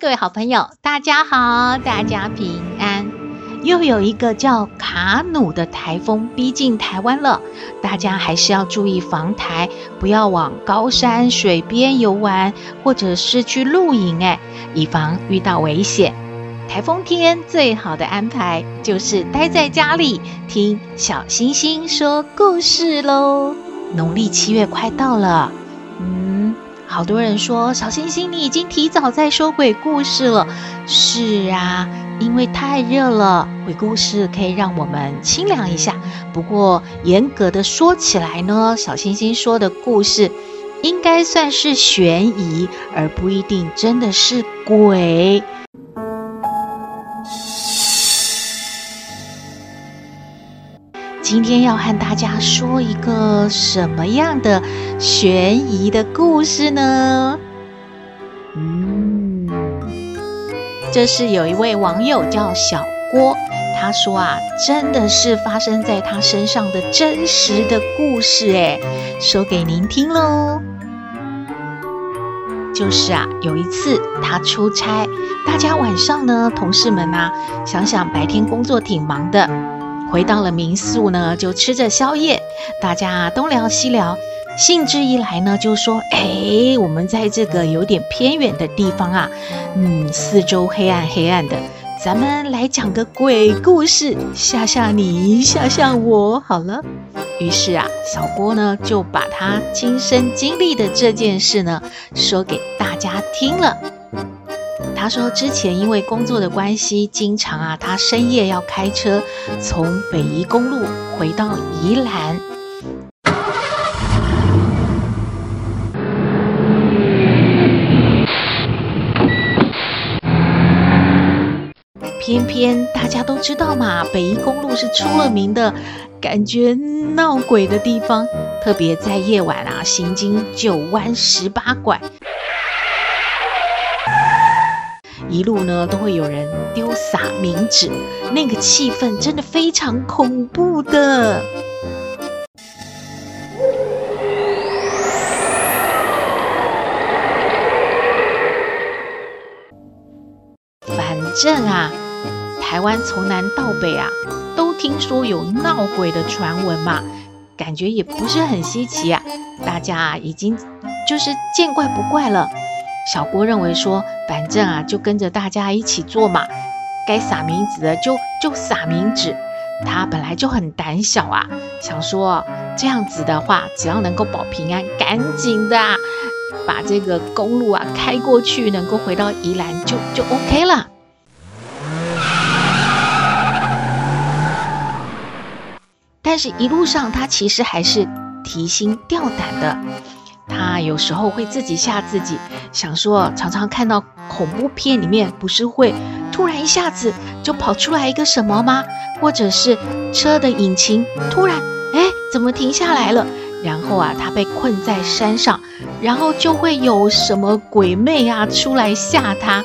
各位好朋友，大家好，大家平安。又有一个叫卡努的台风逼近台湾了，大家还是要注意防台，不要往高山水边游玩，或者是去露营，哎，以防遇到危险。台风天最好的安排就是待在家里听小星星说故事喽。农历七月快到了，好多人说，小星星，你已经提早在说鬼故事了。是啊，因为太热了，鬼故事可以让我们清凉一下。不过严格的说起来呢，小星星说的故事应该算是悬疑，而不一定真的是鬼。今天要和大家说一个什么样的悬疑的故事呢？嗯，这是有一位网友叫小郭，他说啊，真的是发生在他身上的真实的故事，诶，说给您听喽。就是啊，有一次他出差，大家晚上呢，同事们呐、啊，想想白天工作挺忙的。回到了民宿呢，就吃着宵夜，大家东聊西聊，兴致一来呢，就说：“哎，我们在这个有点偏远的地方啊，嗯，四周黑暗黑暗的，咱们来讲个鬼故事，吓吓你，吓吓我，好了。”于是啊，小郭呢就把他亲身经历的这件事呢说给大家听了。他说：“之前因为工作的关系，经常啊，他深夜要开车从北宜公路回到宜兰，偏偏大家都知道嘛，北宜公路是出了名的感觉闹鬼的地方，特别在夜晚啊，行经九弯十八拐。”一路呢都会有人丢撒冥纸，那个气氛真的非常恐怖的。反正啊，台湾从南到北啊，都听说有闹鬼的传闻嘛，感觉也不是很稀奇啊，大家已经就是见怪不怪了。小郭认为说，反正啊，就跟着大家一起做嘛，该撒冥纸的就就撒冥纸。他本来就很胆小啊，想说这样子的话，只要能够保平安，赶紧的把这个公路啊开过去，能够回到宜兰就就 OK 了。但是，一路上他其实还是提心吊胆的。他有时候会自己吓自己，想说常常看到恐怖片里面，不是会突然一下子就跑出来一个什么吗？或者是车的引擎突然哎怎么停下来了？然后啊他被困在山上，然后就会有什么鬼魅啊出来吓他。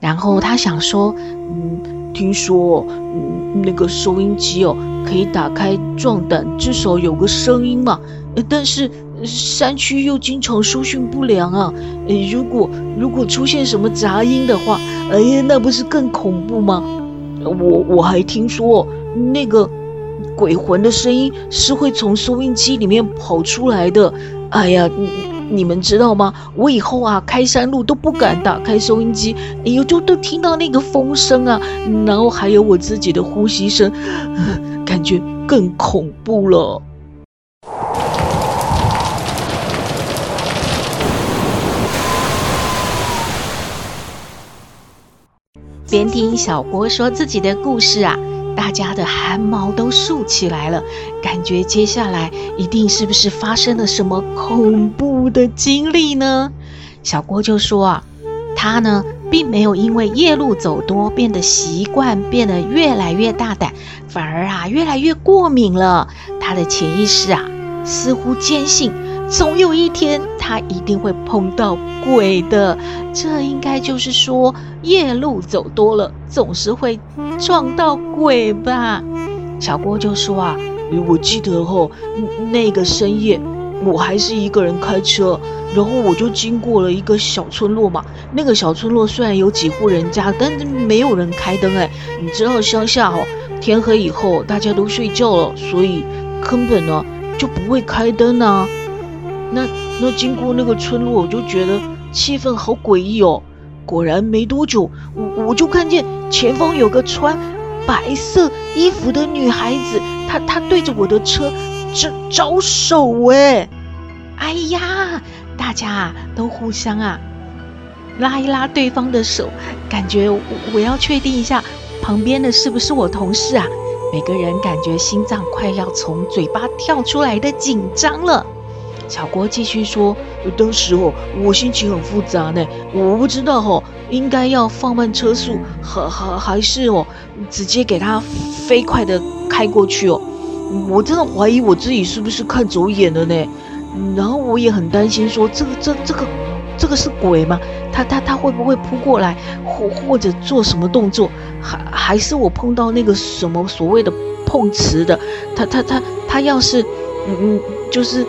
然后他想说，嗯，听说嗯那个收音机哦可以打开壮胆，至少有个声音嘛。但是。山区又经常收讯不良啊！如果如果出现什么杂音的话，哎呀，那不是更恐怖吗？我我还听说那个鬼魂的声音是会从收音机里面跑出来的。哎呀，你你们知道吗？我以后啊开山路都不敢打开收音机，哎呦，就都听到那个风声啊，然后还有我自己的呼吸声，感觉更恐怖了。边听小郭说自己的故事啊，大家的汗毛都竖起来了，感觉接下来一定是不是发生了什么恐怖的经历呢？小郭就说啊，他呢并没有因为夜路走多变得习惯，变得越来越大胆，反而啊越来越过敏了。他的潜意识啊似乎坚信，总有一天他一定会碰到鬼的。这应该就是说，夜路走多了，总是会撞到鬼吧？小郭就说啊，我记得后那个深夜。我还是一个人开车，然后我就经过了一个小村落嘛。那个小村落虽然有几户人家，但是没有人开灯哎。你知道乡下哦，天黑以后大家都睡觉了，所以根本呢就不会开灯呐。那那经过那个村落，我就觉得气氛好诡异哦。果然没多久，我我就看见前方有个穿白色衣服的女孩子，她她对着我的车。招招手哎！哎呀，大家都互相啊拉一拉对方的手，感觉我，我要确定一下旁边的是不是我同事啊？每个人感觉心脏快要从嘴巴跳出来的紧张了。小郭继续说：“当时哦，我心情很复杂呢，我不知道哦，应该要放慢车速，还还还是哦，直接给他飞快的开过去哦。”我真的怀疑我自己是不是看走眼了呢？然后我也很担心，说这个这这个这个是鬼吗？他他他会不会扑过来，或或者做什么动作？还还是我碰到那个什么所谓的碰瓷的？他他他他要是嗯嗯，就是、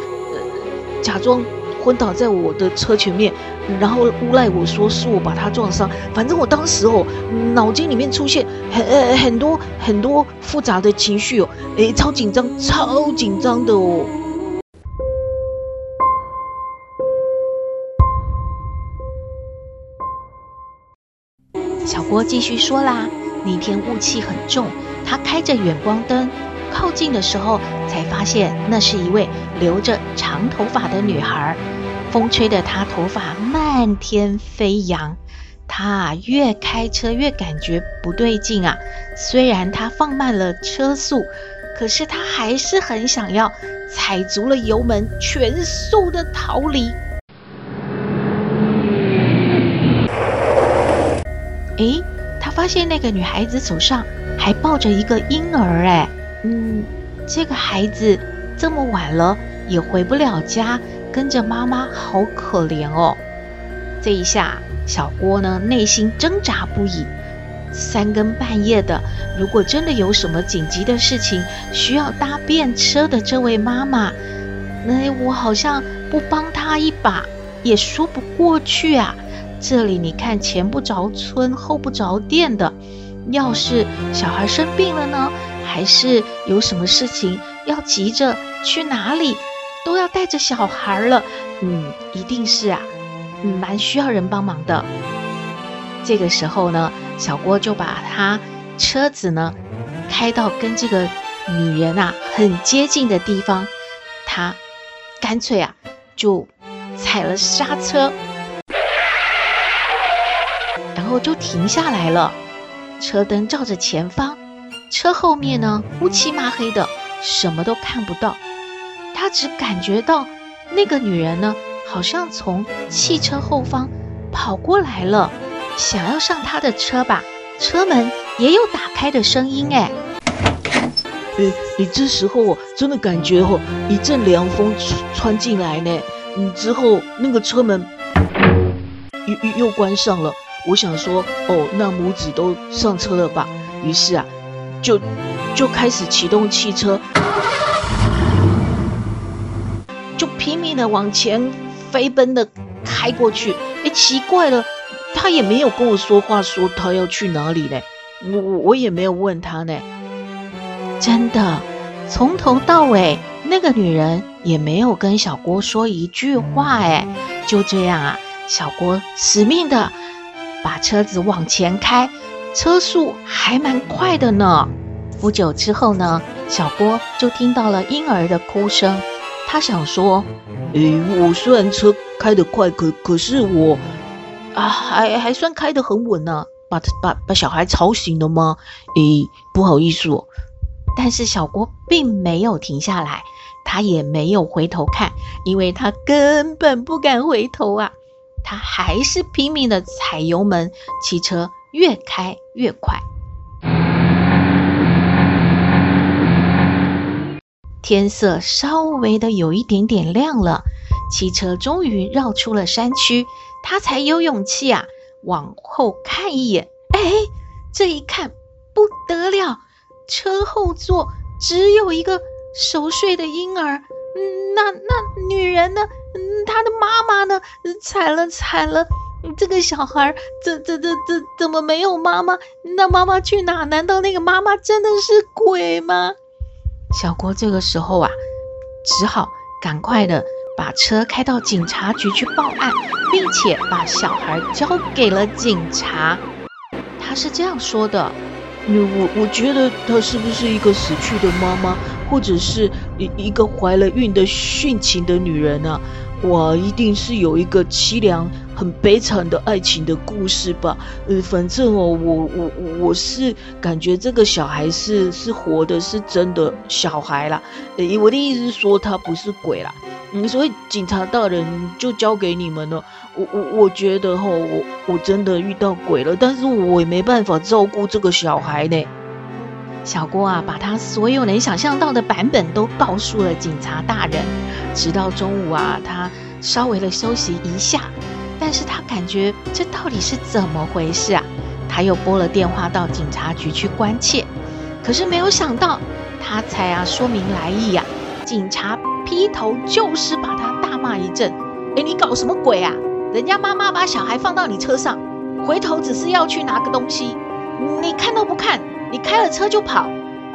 假装。昏倒在我的车前面，然后诬赖我说是我把他撞伤。反正我当时哦，脑筋里面出现很呃很多很多复杂的情绪哦，诶，超紧张，超紧张的哦。小郭继续说啦，那天雾气很重，他开着远光灯。靠近的时候，才发现那是一位留着长头发的女孩，风吹得她头发漫天飞扬。她越开车越感觉不对劲啊！虽然她放慢了车速，可是她还是很想要踩足了油门，全速的逃离。诶，他发现那个女孩子手上还抱着一个婴儿，诶。嗯，这个孩子这么晚了也回不了家，跟着妈妈好可怜哦。这一下，小郭呢内心挣扎不已。三更半夜的，如果真的有什么紧急的事情需要搭便车的这位妈妈，那我好像不帮她一把也说不过去啊。这里你看，前不着村后不着店的，要是小孩生病了呢？还是有什么事情要急着去哪里，都要带着小孩了。嗯，一定是啊，嗯，蛮需要人帮忙的。这个时候呢，小郭就把他车子呢开到跟这个女人啊很接近的地方，他干脆啊就踩了刹车，然后就停下来了，车灯照着前方。车后面呢，乌漆嘛黑的，什么都看不到。他只感觉到那个女人呢，好像从汽车后方跑过来了，想要上他的车吧。车门也有打开的声音，哎。诶，你这时候真的感觉哦，一阵凉风穿进来呢。嗯，之后那个车门又又又关上了。我想说，哦，那母子都上车了吧？于是啊。就就开始启动汽车，就拼命的往前飞奔的开过去。哎，奇怪了，他也没有跟我说话，说他要去哪里呢？我我也没有问他呢。真的，从头到尾，那个女人也没有跟小郭说一句话。哎，就这样啊，小郭死命的把车子往前开。车速还蛮快的呢。不久之后呢，小郭就听到了婴儿的哭声。他想说：“诶，我虽然车开得快，可可是我啊，还还算开得很稳呢。”把把把小孩吵醒了吗？诶，不好意思哦。但是小郭并没有停下来，他也没有回头看，因为他根本不敢回头啊。他还是拼命的踩油门，汽车越开越快。天色稍微的有一点点亮了，汽车终于绕出了山区，他才有勇气啊往后看一眼。哎，这一看不得了，车后座只有一个熟睡的婴儿。嗯，那那女人呢？嗯，她的妈妈呢？惨了惨了！这个小孩怎怎怎怎怎么没有妈妈？那妈妈去哪？难道那个妈妈真的是鬼吗？小郭这个时候啊，只好赶快的把车开到警察局去报案，并且把小孩交给了警察。他是这样说的：“我我觉得她是不是一个死去的妈妈？”或者是一一个怀了孕的殉情的女人啊，哇，一定是有一个凄凉、很悲惨的爱情的故事吧？呃，反正哦，我我我是感觉这个小孩是是活的，是真的小孩啦。呃，我的意思是说他不是鬼啦。嗯，所以警察大人就交给你们了。我我我觉得哈，我我真的遇到鬼了，但是我也没办法照顾这个小孩呢。小郭啊，把他所有能想象到的版本都告诉了警察大人。直到中午啊，他稍微的休息一下，但是他感觉这到底是怎么回事啊？他又拨了电话到警察局去关切，可是没有想到，他才啊说明来意呀、啊，警察劈头就是把他大骂一阵。哎，你搞什么鬼啊？人家妈妈把小孩放到你车上，回头只是要去拿个东西，你看都不看。你开了车就跑，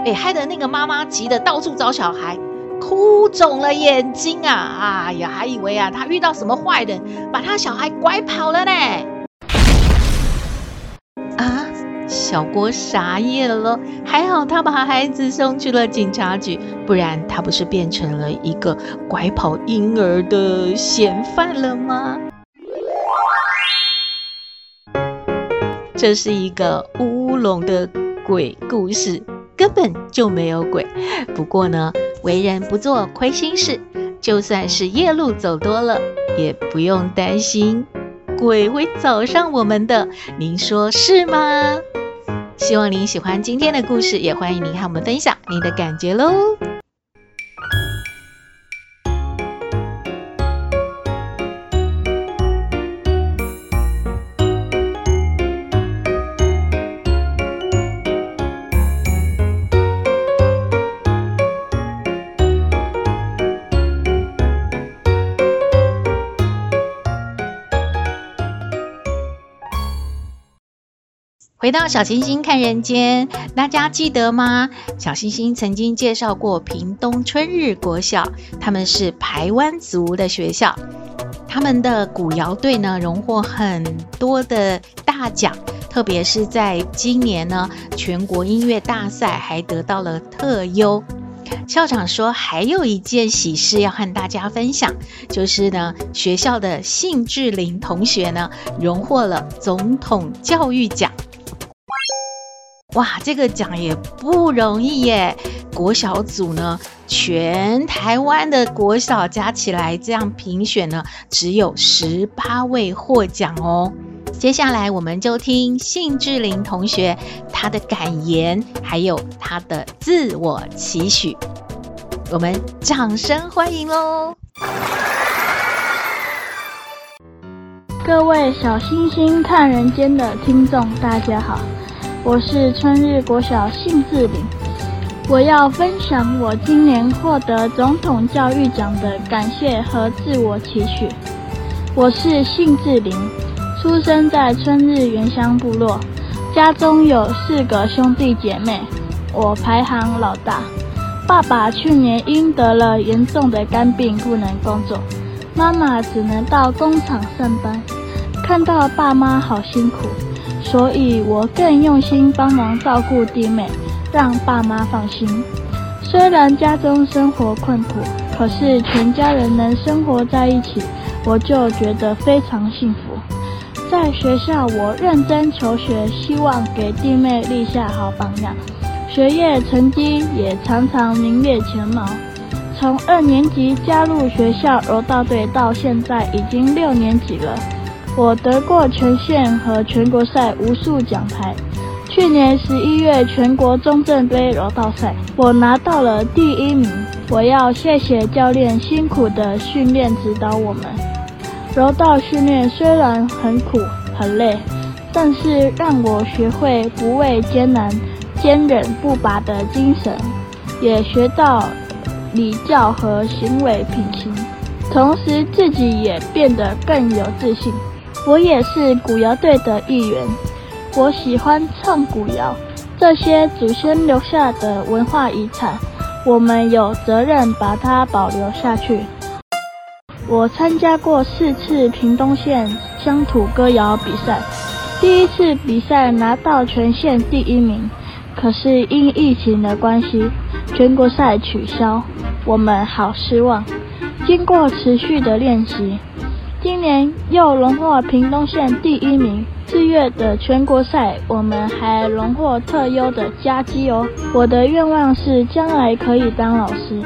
哎，害得那个妈妈急得到处找小孩，哭肿了眼睛啊！哎呀，还以为啊他遇到什么坏人，把他小孩拐跑了呢！啊，小郭傻眼了，还好他把孩子送去了警察局，不然他不是变成了一个拐跑婴儿的嫌犯了吗？这是一个乌龙的。鬼故事根本就没有鬼，不过呢，为人不做亏心事，就算是夜路走多了，也不用担心鬼会找上我们的。您说是吗？希望您喜欢今天的故事，也欢迎您和我们分享您的感觉喽。回到小星星看人间，大家记得吗？小星星曾经介绍过屏东春日国小，他们是排湾族的学校，他们的古谣队呢，荣获很多的大奖，特别是在今年呢，全国音乐大赛还得到了特优。校长说，还有一件喜事要和大家分享，就是呢，学校的幸志玲同学呢，荣获了总统教育奖。哇，这个奖也不容易耶！国小组呢，全台湾的国小加起来这样评选呢，只有十八位获奖哦。接下来我们就听信志玲同学他的感言，还有他的自我期许，我们掌声欢迎喽！各位小星星看人间的听众，大家好。我是春日国小幸志霖，我要分享我今年获得总统教育奖的感谢和自我期许。我是幸志霖，出生在春日原乡部落，家中有四个兄弟姐妹，我排行老大。爸爸去年因得了严重的肝病不能工作，妈妈只能到工厂上班，看到爸妈好辛苦。所以我更用心帮忙照顾弟妹，让爸妈放心。虽然家中生活困苦，可是全家人能生活在一起，我就觉得非常幸福。在学校，我认真求学，希望给弟妹立下好榜样，学业成绩也常常名列前茅。从二年级加入学校柔道队到现在已经六年级了，我得过全县和全国赛无数奖牌。去年十一月全国中正杯柔道赛，我拿到了第一名。我要谢谢教练辛苦的训练指导我们。柔道训练虽然很苦很累，但是让我学会不畏艰难、坚韧不拔的精神，也学到礼教和行为品行，同时自己也变得更有自信。我也是古谣队的一员，我喜欢唱古谣，这些祖先留下的文化遗产，我们有责任把它保留下去。我参加过四次屏东县乡土歌谣比赛，第一次比赛拿到全县第一名，可是因疫情的关系，全国赛取消，我们好失望。经过持续的练习，今年又荣获屏东县第一名。四月的全国赛，我们还荣获特优的佳绩哦。我的愿望是将来可以当老师。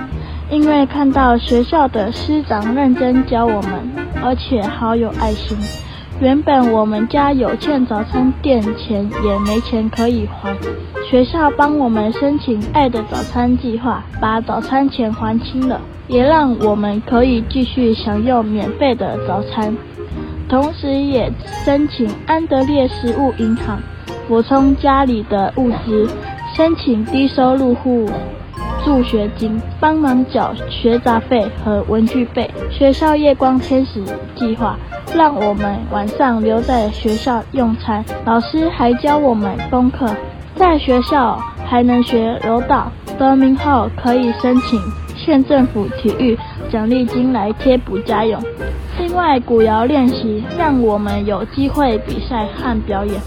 因为看到学校的师长认真教我们，而且好有爱心。原本我们家有欠早餐店钱，也没钱可以还。学校帮我们申请“爱的早餐”计划，把早餐钱还清了，也让我们可以继续享用免费的早餐。同时，也申请安德烈食物银行，补充家里的物资，申请低收入户。助学金，帮忙缴学杂费和文具费。学校夜光天使计划，让我们晚上留在学校用餐。老师还教我们功课，在学校还能学柔道，得名后可以申请县政府体育奖励金来贴补家用。另外，古谣练习让我们有机会比赛和表演，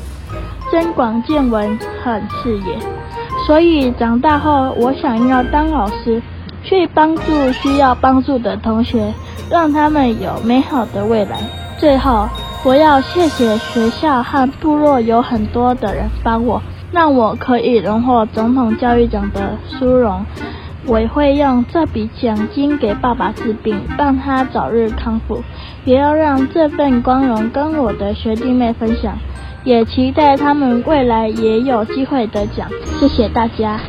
增广见闻和视野。所以长大后，我想要当老师，去帮助需要帮助的同学，让他们有美好的未来。最后，我要谢谢学校和部落有很多的人帮我，让我可以荣获总统教育奖的殊荣。我会用这笔奖金给爸爸治病，让他早日康复，也要让这份光荣跟我的学弟妹分享。也期待他们未来也有机会得奖。谢谢大家！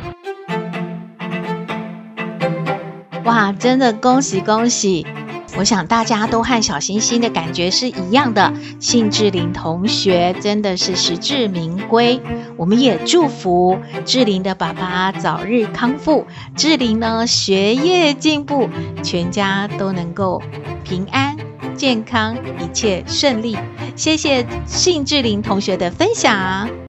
哇，真的恭喜恭喜！我想大家都和小星星的感觉是一样的。幸志玲同学真的是实至名归。我们也祝福志玲的爸爸早日康复，志玲呢学业进步，全家都能够平安。健康，一切顺利。谢谢幸志玲同学的分享。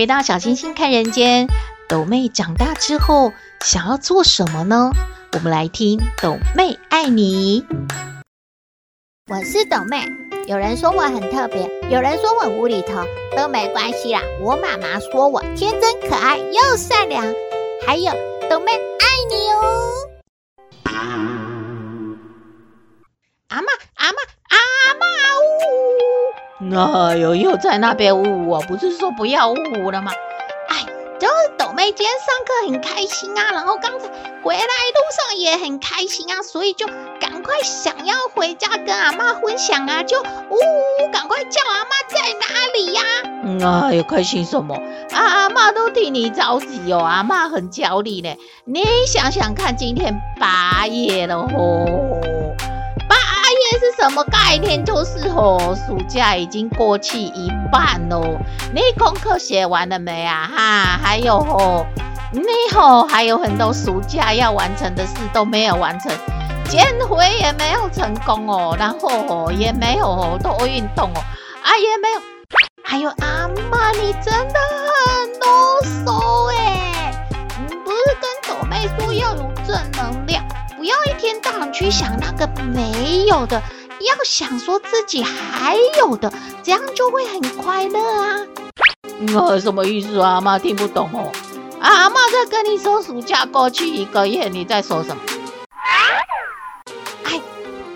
回到小星星看人间，斗妹长大之后想要做什么呢？我们来听斗妹爱你。我是斗妹，有人说我很特别，有人说我无厘头，都没关系啦。我妈妈说我天真可爱又善良，还有斗妹爱你哦。阿妈，阿妈，阿妈呜！那又又在那边呜呜，不是说不要呜呜了吗？哎，就是斗妹今天上课很开心啊，然后刚才回来路上也很开心啊，所以就赶快想要回家跟阿妈分享啊，就呜呜赶快叫阿妈在哪里呀、啊？嗯啊，有开心什么？啊、阿妈都替你着急哦，阿妈很焦虑呢。你想想看，今天八月了吼。什么概念？就是吼，暑假已经过去一半喽。你功课写完了没啊？哈，还有吼，你吼还有很多暑假要完成的事都没有完成，减肥也没有成功哦，然后吼也没有多运动哦，啊也没有。还有阿嬷，你真的很啰嗦哎！你不是跟斗妹说要有正能量？不要一天到晚去想那个没有的，要想说自己还有的，这样就会很快乐啊！呃，什么意思啊？阿嬷听不懂哦。阿妈在跟你说，暑假过去一个月，你在说什么？哎，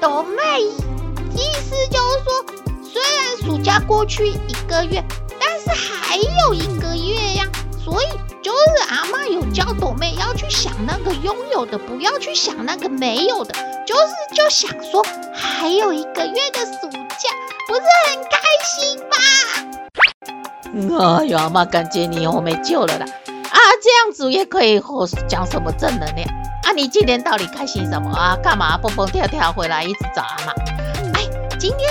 懂妹，意思就是说，虽然暑假过去一个月，但是还有一个月呀，所以。就是阿嬷有教朵妹要去想那个拥有的，不要去想那个没有的。就是就想说，还有一个月的暑假，不是很开心吗？哎呀，阿嬷感觉你以后没救了啦！啊，这样子也可以和讲什么正能量？啊，你今天到底开心什么啊？干嘛蹦蹦跳跳回来一直找阿嬷？哎，今天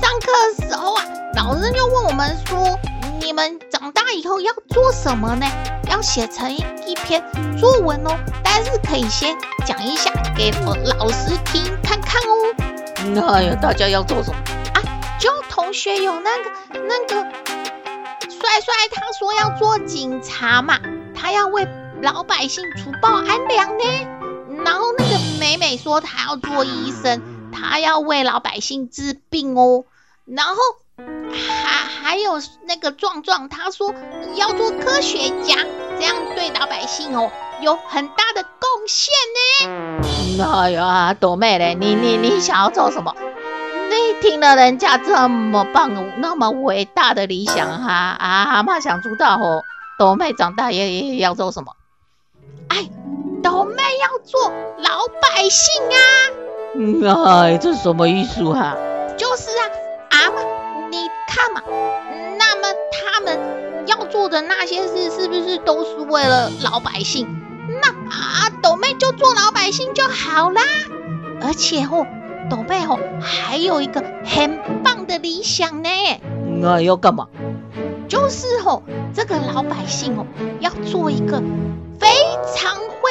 上课的时候啊，老师就问我们说。你们长大以后要做什么呢？要写成一篇作文哦。但是可以先讲一下给我老师听看看哦。那呀，大家要做什么啊？就同学有那个那个帅帅，他说要做警察嘛，他要为老百姓除暴安良呢。然后那个美美说她要做医生，她要为老百姓治病哦。然后。还还有那个壮壮，他说要做科学家，这样对老百姓哦有很大的贡献呢。哎呀，朵妹嘞，你你你想要做什么？你听了人家这么棒、那么伟大的理想哈啊，阿嬷想知道哦，朵妹长大也也要做什么？哎，朵妹要做老百姓啊。嗯，哎，这是什么意思哈、啊？就是啊，阿嬷。看嘛，那么他们要做的那些事，是不是都是为了老百姓？那啊，斗妹就做老百姓就好啦。而且哦，斗妹哦，还有一个很棒的理想呢。那要干嘛？就是哦，这个老百姓哦，要做一个非常会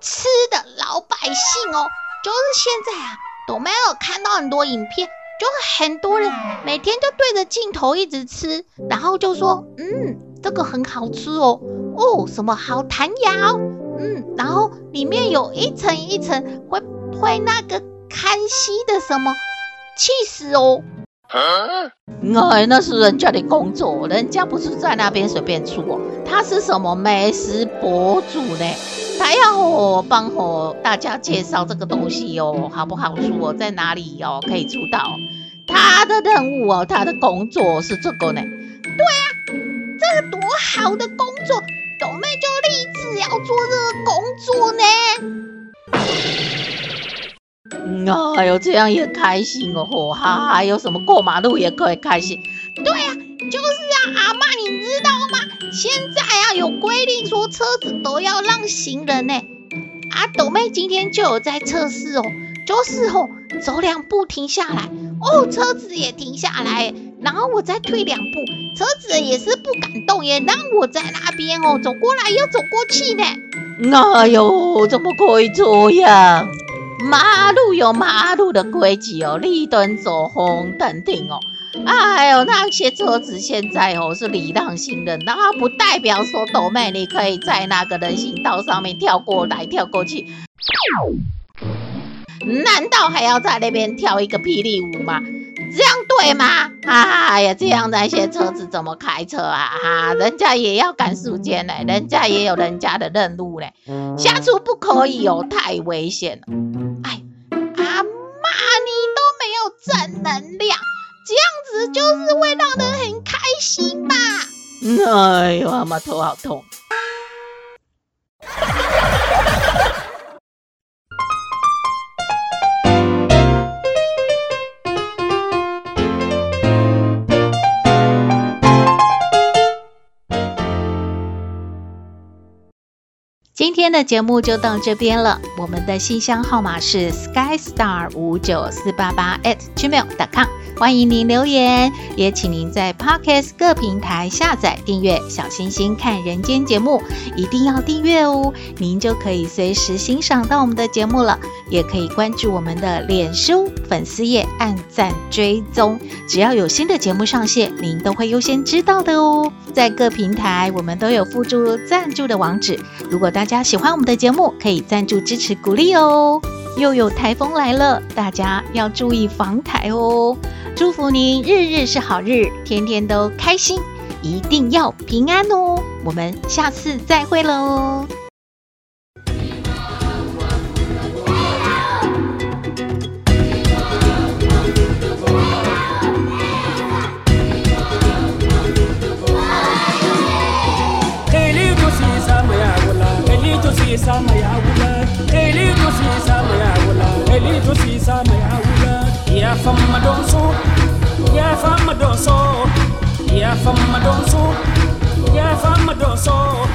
吃的老百姓哦。就是现在啊，斗妹有看到很多影片。就是很多人每天就对着镜头一直吃，然后就说，嗯，这个很好吃哦，哦，什么好弹牙哦，嗯，然后里面有一层一层会会那个看戏的什么气死哦，哎，那是人家的工作，人家不是在那边随便出哦，他是什么美食博主呢？他要我帮我大家介绍这个东西哦，好不好出哦，在哪里哦可以出道？他的任务哦，他的工作是这个呢。对啊，这个多好的工作，斗妹就立志要做这个工作呢。哎呦，这样也开心哦，哈，还有什么过马路也可以开心？对啊，就是啊，阿嬷，你知道吗？现在啊有规定说车子都要让行人呢。啊，斗妹今天就有在测试哦，就是哦，走两步停下来。哦，车子也停下来，然后我再退两步，车子也是不敢动，也让我在那边哦，走过来又走过去呢。哎呦，怎么可以这样？马路有马路的规矩哦，绿灯走，红灯停哦。哎呦，那些车子现在哦是礼让行人，那不代表说斗妹你可以在那个人行道上面跳过来跳过去。难道还要在那边跳一个霹雳舞吗？这样对吗？哎呀，这样那些车子怎么开车啊？哈，人家也要赶时间呢，人家也有人家的任务呢。下次不可以哦，太危险了。哎，阿妈，你都没有正能量，这样子就是会让人很开心吧？哎呦，阿妈头好痛。今天的节目就到这边了。我们的信箱号码是 skystar 五九四八八 at gmail.com，欢迎您留言，也请您在 Podcast 各平台下载订阅《小星星看人间》节目，一定要订阅哦，您就可以随时欣赏到我们的节目了。也可以关注我们的脸书粉丝页，按赞追踪，只要有新的节目上线，您都会优先知道的哦。在各平台，我们都有附注赞助的网址，如果大家喜欢我们的节目，可以赞助支持鼓励哦。又有台风来了，大家要注意防台哦。祝福您日日是好日，天天都开心，一定要平安哦。我们下次再会喽。سما يا ولاد إلي نسي سما يا ولاد إلي نسي سما يا ولاد يا فم دون صوت يا فم دون صوت يا فم دون صوت يا فم دون صوت